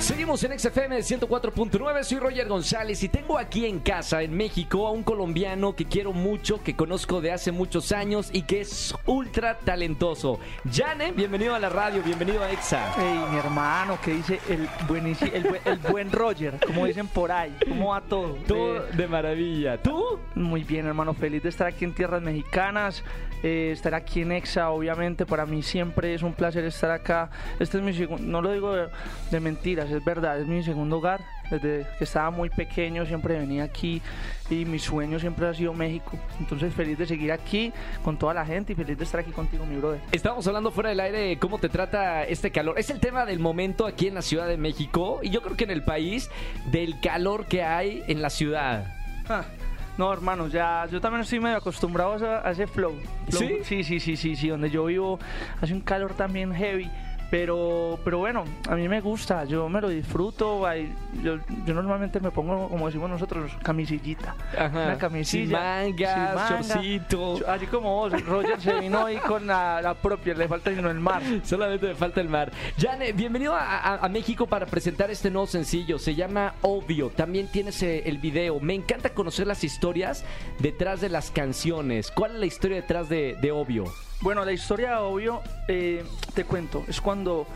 Seguimos en XFM 104.9, soy Roger González y tengo aquí en casa, en México, a un colombiano que quiero mucho, que conozco de hace muchos años y que es ultra talentoso. Jane, bienvenido a la radio, bienvenido a Exa. Ey, mi hermano, que dice el, buenici- el, buen- el buen Roger, como dicen por ahí, ¿cómo va todo? Todo Eh, de maravilla. ¿Tú? muy bien, hermano, feliz de estar aquí en tierras mexicanas, eh, estar aquí en Exa, obviamente, para mí siempre es un placer estar acá. Este es mi segundo, no lo digo de, de mentiras, es verdad, es mi segundo hogar. Desde que estaba muy pequeño siempre venía aquí y mi sueño siempre ha sido México. Entonces feliz de seguir aquí con toda la gente y feliz de estar aquí contigo, mi brother. Estábamos hablando fuera del aire de cómo te trata este calor. Es el tema del momento aquí en la Ciudad de México y yo creo que en el país del calor que hay en la ciudad. Ah, No, hermano, ya yo también estoy medio acostumbrado a ese, a ese flow. Flow- ¿Sí? Sí, sí, sí, sí, sí. Donde yo vivo hace un calor también heavy. Pero, pero bueno, a mí me gusta, yo me lo disfruto. ay, Yo, yo normalmente me pongo, como decimos nosotros, camisillita. Ajá. Una camisilla. Sin mangas, sin manga. Así como vos, Roger se vino ahí con la, la propia, le falta sino el mar. Solamente me falta el mar. Jane, bienvenido a, a- a México para presentar este nuevo sencillo. Se llama Obvio. También tienes eh, el video. Me encanta conocer las historias detrás de las canciones. ¿Cuál es la historia detrás de, de Obvio? Bueno, la historia, obvio, eh, te cuento, es cuando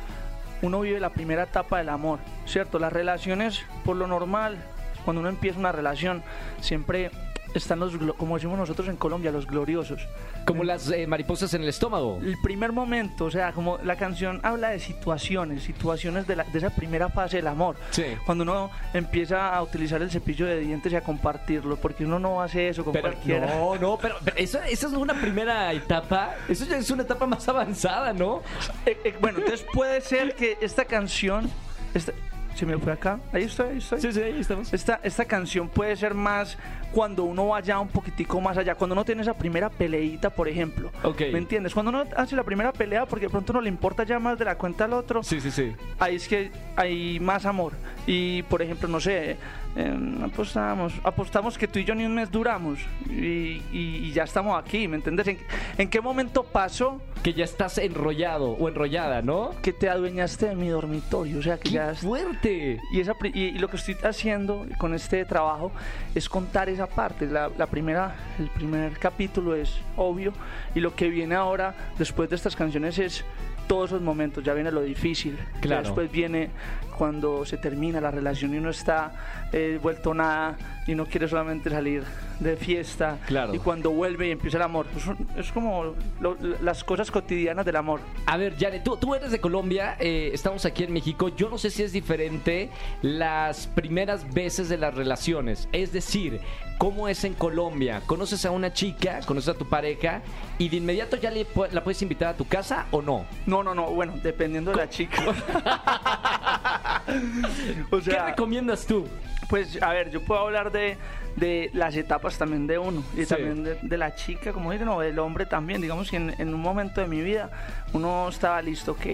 uno vive la primera etapa del amor, ¿cierto? Las relaciones, por lo normal, cuando uno empieza una relación, siempre están los, como decimos nosotros en Colombia, los gloriosos. Como las eh, mariposas en el estómago. El primer momento, o sea, como la canción habla de situaciones, situaciones de, la- de esa primera fase del amor. Sí. Cuando uno empieza a utilizar el cepillo de dientes y a compartirlo, porque uno no hace eso con Pero cualquiera. no, no, pero, pero eso, esa es una primera etapa. Eso ya es una etapa más avanzada, ¿no? Eh, eh, bueno, entonces puede ser que esta canción. esta- se me fue acá. Ahí estoy, ahí estoy. sí, ahí estamos. Esta, esta canción puede ser más cuando uno vaya un poquitico más allá, cuando uno tiene esa primera peleita, por ejemplo. Ok. ¿Me entiendes? Cuando uno hace la primera pelea porque de pronto no le importa ya más de la cuenta al otro, Sí, sí, sí. ahí es que hay más amor. Y por ejemplo, no sé, eh, apostamos, apostamos que tú y yo ni un mes duramos y, y- y ya estamos aquí, ¿me entiendes? ¿En, en qué momento pasó Que ya estás enrollado o enrollada, ¿no? que te adueñaste de mi dormitorio? O sea, que ¡Qué ya... fuerte! Y, esa, y, y lo que estoy haciendo con este trabajo es contar esa parte. La, la primera, el primer capítulo es obvio y lo que viene ahora después de estas canciones es todos esos momentos. Ya viene lo difícil. Claro. después viene cuando se termina la relación y uno está eh, vuelto nada y no quiere solamente salir de fiesta. Claro. Y cuando vuelve y empieza el amor. Es, un- es como lo- las cosas cotidianas del amor. A ver, Yane, tú, tú eres de Colombia, eh, estamos aquí en México. Yo no sé si es diferente las primeras veces de las relaciones. Es decir, ¿cómo es en Colombia? ¿Conoces a una chica, conoces a tu pareja y de inmediato ya le la puedes invitar a tu casa o no? No, no, no. Bueno, dependiendo de la chica. o ¿Qué recomiendas tú? pues a ver, yo puedo hablar de, de las etapas también de uno y Sí. también de, de la chica, como dicen, o del hombre también. Digamos que en, en un momento de mi vida uno estaba listo, ok.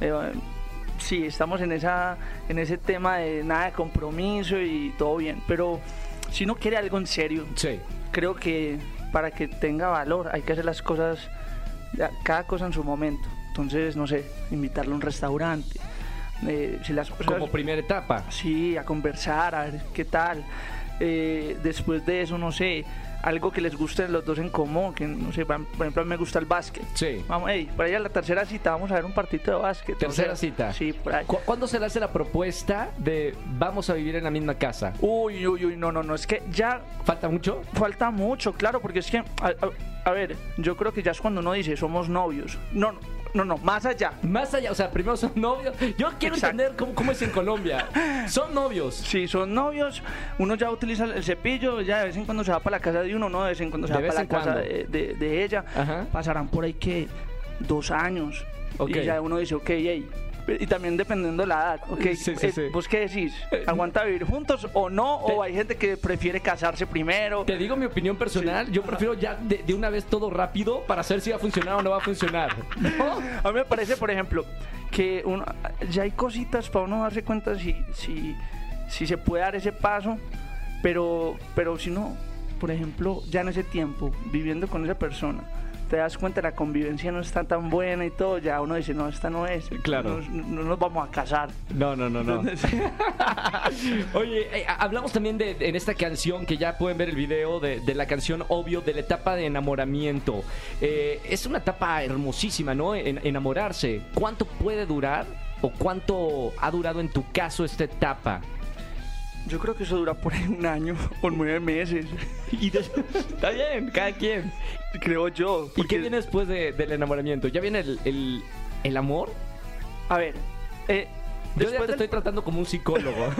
eh, sí, estamos en, esa, en ese tema de nada de compromiso y todo bien, pero si uno quiere algo en serio, Sí. creo que para que tenga valor hay que hacer las cosas, cada cosa en su momento. Entonces, no sé, invitarlo a un restaurante. Eh, si las Como primera etapa. sí, a conversar, a ver qué tal. Eh, después de eso, no sé, algo que les guste los dos en común, que no sé, por ejemplo, a mí me gusta el básquet. Sí. Vamos, hey, por ahí a la tercera cita vamos a ver un partido de básquet. Tercera o sea, cita. Sí, por ahí. ¿Cu- ¿Cuándo se le hace la propuesta de vamos a vivir en la misma casa? Uy, uy, uy, no, no, no, es que ya ¿Falta mucho? Falta mucho, claro, porque es que, a, a- a ver, yo creo que ya es cuando uno dice somos novios. No, no, no, más allá. Más allá, o sea, primero son novios. Yo quiero Exacto. entender cómo, cómo es en Colombia. Son novios. Si son novios, uno ya utiliza el cepillo, ya de vez en cuando se va para la casa de uno, no de vez en cuando se va para la casa de, de- de ella. Ajá. Pasarán por ahí que dos años. Ok. Y ya uno dice, ok, hey. Y también dependiendo de la edad, ok. Sí, sí, eh, sí. ¿Vos qué decís? ¿Aguanta vivir juntos o no? ¿O hay gente que prefiere casarse primero? Te digo mi opinión personal, yo prefiero ya de, de una vez todo rápido para saber si va a funcionar o no va a funcionar. ¿No? A mí me parece, por ejemplo, que uno- ya hay cositas para uno darse cuenta si, si, si se puede dar ese paso, pero, pero si no, por ejemplo, ya en ese tiempo, viviendo con esa persona, te das cuenta la convivencia no está tan buena y todo, ya uno dice, no, esta no es. Claro. No, no nos vamos a casar. No, no, no, no. Oye, eh, hablamos también de en esta canción que ya pueden ver el video de, de la canción Obvio de la etapa de enamoramiento. Eh, es una etapa hermosísima, ¿no? En- enamorarse. ¿Cuánto puede durar o cuánto ha durado en tu caso esta etapa? Yo creo que eso dura por ahí un año o nueve meses, Y de- está bien, cada quien. creo yo. ¿Y qué viene después de- del enamoramiento? ¿Ya viene el, el- el amor? A ver, eh, Yo ya después te del- estoy tratando como un psicólogo.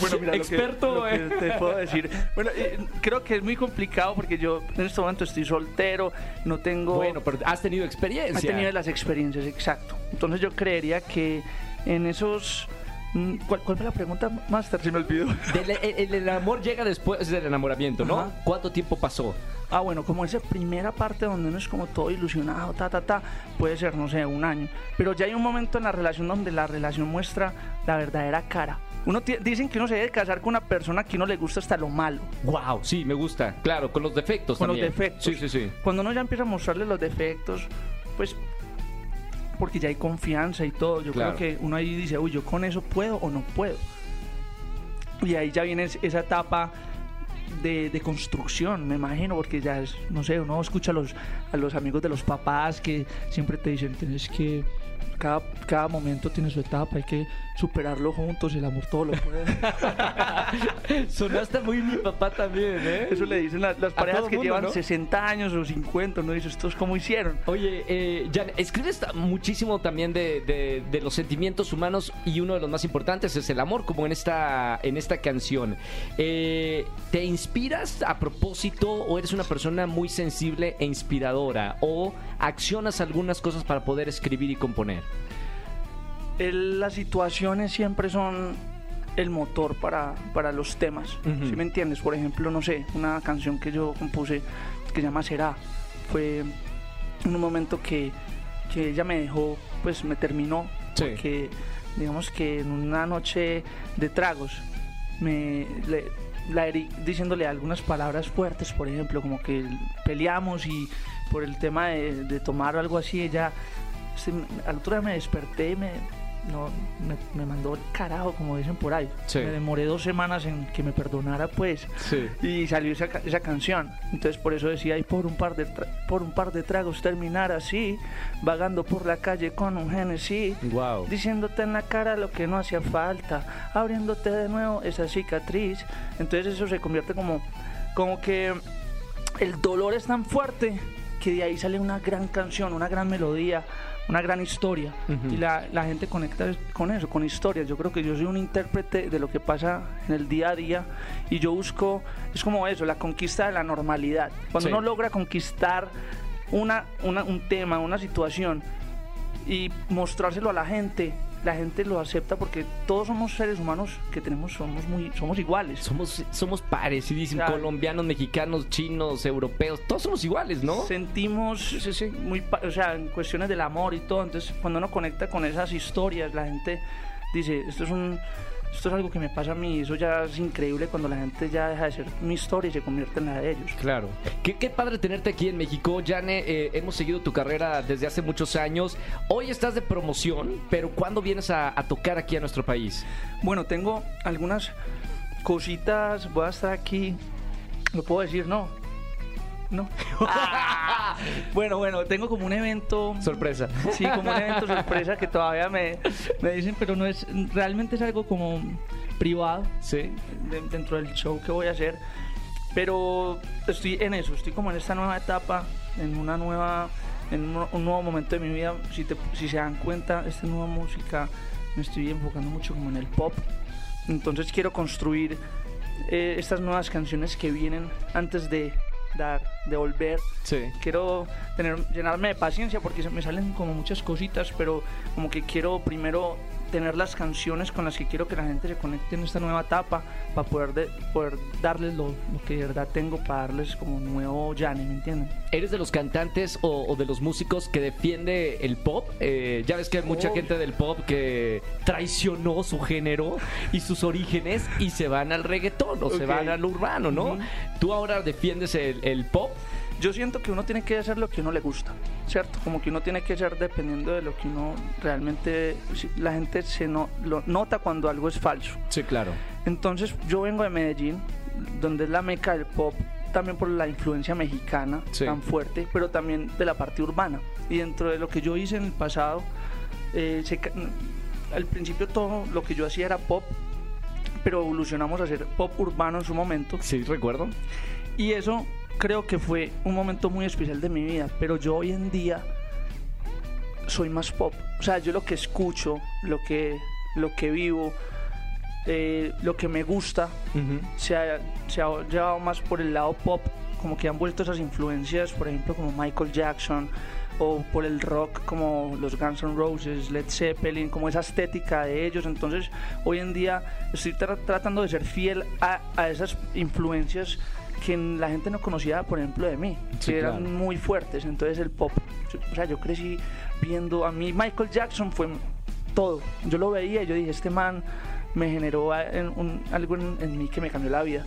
Bueno, mira, lo que- experto lo que, te puedo decir. Bueno, eh, creo que es muy complicado porque yo en este momento estoy soltero, no tengo... Bueno, pero has tenido experiencia. he tenido las experiencias, exacto. Entonces yo creería que en esos... mm, ¿Cuál, cuál fue la pregunta, Master? Se me olvidó. Del- el, el amor llega después del enamoramiento, ¿no? Ajá. ¿Cuánto tiempo pasó? Ah, bueno, como esa primera parte donde uno es como todo ilusionado, ta, ta, ta, puede ser, no sé, un año. Pero ya hay un momento en la relación donde la relación muestra la verdadera cara. Uno dicen que uno se debe casar con una persona que uno le gusta hasta lo malo. Wow, sí, me gusta. Claro, con los defectos Con los también. defectos. Sí, sí, sí. Cuando uno ya empieza a mostrarle los defectos, pues porque ya hay confianza y todo, yo Claro. creo que uno ahí dice, uy, yo con eso puedo o no puedo. Y ahí ya viene es- esa etapa de, de construcción, me imagino, porque ya es, no sé, uno escucha a los, a los amigos de los papás que siempre te dicen, tienes que, cada, cada momento tiene su etapa, hay que superarlo juntos, el amor todo lo puede. Sonaste muy mi papá también, ¿eh? Eso le dicen las, parejas que mundo, llevan ¿no? 60 años o 50, uno dice, ¿estos cómo hicieron? Oye, eh, Jan, escribes muchísimo también de, de- de los sentimientos humanos y uno de los más importantes es el amor, como en esta, en esta canción. Eh, ¿Te inspiras a propósito o eres una persona muy sensible e inspiradora? ¿O accionas algunas cosas para poder escribir y componer? El- las situaciones siempre son el motor para, para los temas. Ujú. ¿Sí me entiendes? Por ejemplo, no sé, una canción que yo compuse que se llama Será. Fue en un momento que, que ella me dejó, pues me terminó. Sí. Porque digamos que en una noche de tragos me le- la herí diciéndole algunas palabras fuertes, por ejemplo, como que peleamos y por el tema de, de tomar algo así, ella se- al otro día me desperté y me, no, me, me mandó el carajo, como dicen por ahí. Sí. Me demoré dos semanas en que me perdonara, pues. Sí. Y salió esa, esa canción. Entonces por eso decía, y por un par de por un par de tragos terminar así, vagando por la calle con un Genesis. Wow. Diciéndote en la cara lo que no hacía falta, abriéndote de nuevo esa cicatriz. Entonces eso se convierte como, como que el dolor es tan fuerte que de ahí sale una gran canción, una gran melodía, una gran historia. Y la, la gente conecta con eso, con historias. Yo creo que yo soy un intérprete de lo que pasa en el día a día y yo busco, es como eso, la conquista de la normalidad. Cuando Sí. uno logra conquistar una, una- un tema, una situación y mostrárselo a la gente, la gente lo acepta porque todos somos seres humanos que tenemos, somos muy, somos iguales. Somos, somos parecidísimos, Claro. colombianos, mexicanos, chinos, europeos, todos somos iguales, ¿no? Sentimos muy, pa- o sea, en cuestiones del amor y todo. Entonces, cuando uno conecta con esas historias, la gente dice, esto es un, esto es algo que me pasa a mí. Eso ya es increíble cuando la gente ya deja de ser mi historia y se convierte en la de ellos. Claro. Qué, qué padre tenerte aquí en México. Jane, eh, hemos seguido tu carrera desde hace muchos años. Hoy estás de promoción, pero ¿cuándo vienes a, a tocar aquí a nuestro país? Bueno, tengo algunas cositas. Voy a estar aquí. ¿Lo puedo decir? No. No. Ah. Bueno, bueno, tengo como un evento. Sorpresa. Sí, como un evento sorpresa que todavía me, me dicen, pero no es. Realmente es algo como privado. Sí. de- dentro del show que voy a hacer. Pero estoy en eso, estoy como en esta nueva etapa, en una nueva, en un, un nuevo momento de mi vida. Si, te- si se dan cuenta, esta nueva música me estoy enfocando mucho como en el pop. Entonces quiero construir eh, estas nuevas canciones que vienen antes de dar, de volver. Sí. Quiero tener, llenarme de paciencia porque se me salen como muchas cositas, pero como que quiero primero tener las canciones con las que quiero que la gente se conecte en esta nueva etapa, para poder, de- poder darles lo, lo que de verdad tengo, para darles como nuevo Jani, ¿me entienden? ¿Eres de los cantantes o, o de los músicos que defiende el pop? Eh, ya ves que hay mucha gente del pop que traicionó su género y sus orígenes y se van al reggaetón o se Ok. van al urbano, ¿no? Ujú. ¿Tú ahora defiendes el, el pop? Yo siento que uno tiene que hacer lo que uno le gusta, ¿cierto? Como que uno tiene que hacer dependiendo de lo que uno realmente... La gente se no, lo nota cuando algo es falso. Sí, claro. Entonces yo vengo de Medellín, donde es la meca del pop, también por la influencia mexicana Sí. tan fuerte, pero también de la parte urbana. Y dentro de lo que yo hice en el pasado, eh, se al principio todo lo que yo hacía era pop, pero evolucionamos a hacer pop urbano en su momento. Sí, recuerdo. Y eso creo que fue un momento muy especial de mi vida, pero yo hoy en día soy más pop. O sea, yo lo que escucho, lo que, lo que vivo, eh, lo que me gusta, se ha, se ha llevado más por el lado pop, como que han vuelto esas influencias, por ejemplo, como Michael Jackson, o por el rock como los Guns N' Roses, Led Zeppelin, como esa estética de ellos. Entonces, hoy en día estoy tra- tratando de ser fiel a, a esas influencias que la gente no conocía, por ejemplo, de mí, Sí, que eran muy fuertes. Entonces, el pop, yo- o sea, yo crecí viendo, a mí Michael Jackson fue todo. Yo lo veía y yo dije, este man me generó en un- algo en, en mí que me cambió la vida.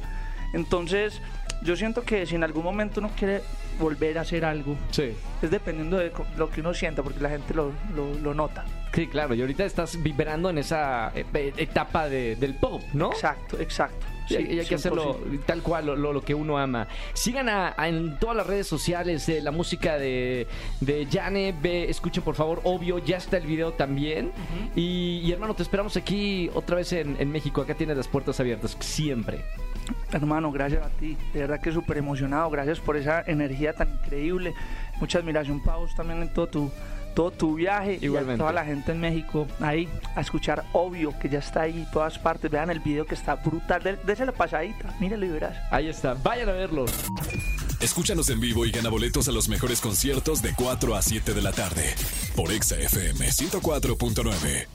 Entonces, yo siento que si en algún momento uno quiere volver a hacer algo, Sí. es dependiendo de lo que uno sienta, porque la gente lo, lo, lo nota. Sí, claro. Y ahorita estás vibrando en esa eh, etapa de- del pop, ¿no? Exacto, exacto. Sí, y hay que 100%. hacerlo tal cual, lo, lo- que uno ama. Sigan a, a- en todas las redes sociales de la música de, de Jane. Ve, escuchen por favor, obvio, ya está el video también. y, y, hermano, te esperamos aquí otra vez en, en México. Acá tienes las puertas abiertas, siempre. Hermano, gracias a ti. De verdad que súper emocionado. Gracias por esa energía tan increíble. Mucha admiración para vos también en todo tu, todo tu viaje. Igualmente. Y a toda la gente en México ahí a escuchar Obvio, que ya está ahí en todas partes. Vean el video que está brutal. De- Dese la pasadita. Míralo y verás. Ahí está, vayan a verlo. Escúchanos en vivo y gana boletos a los mejores conciertos de 4 a 7 de la tarde por Exa FM 104.9.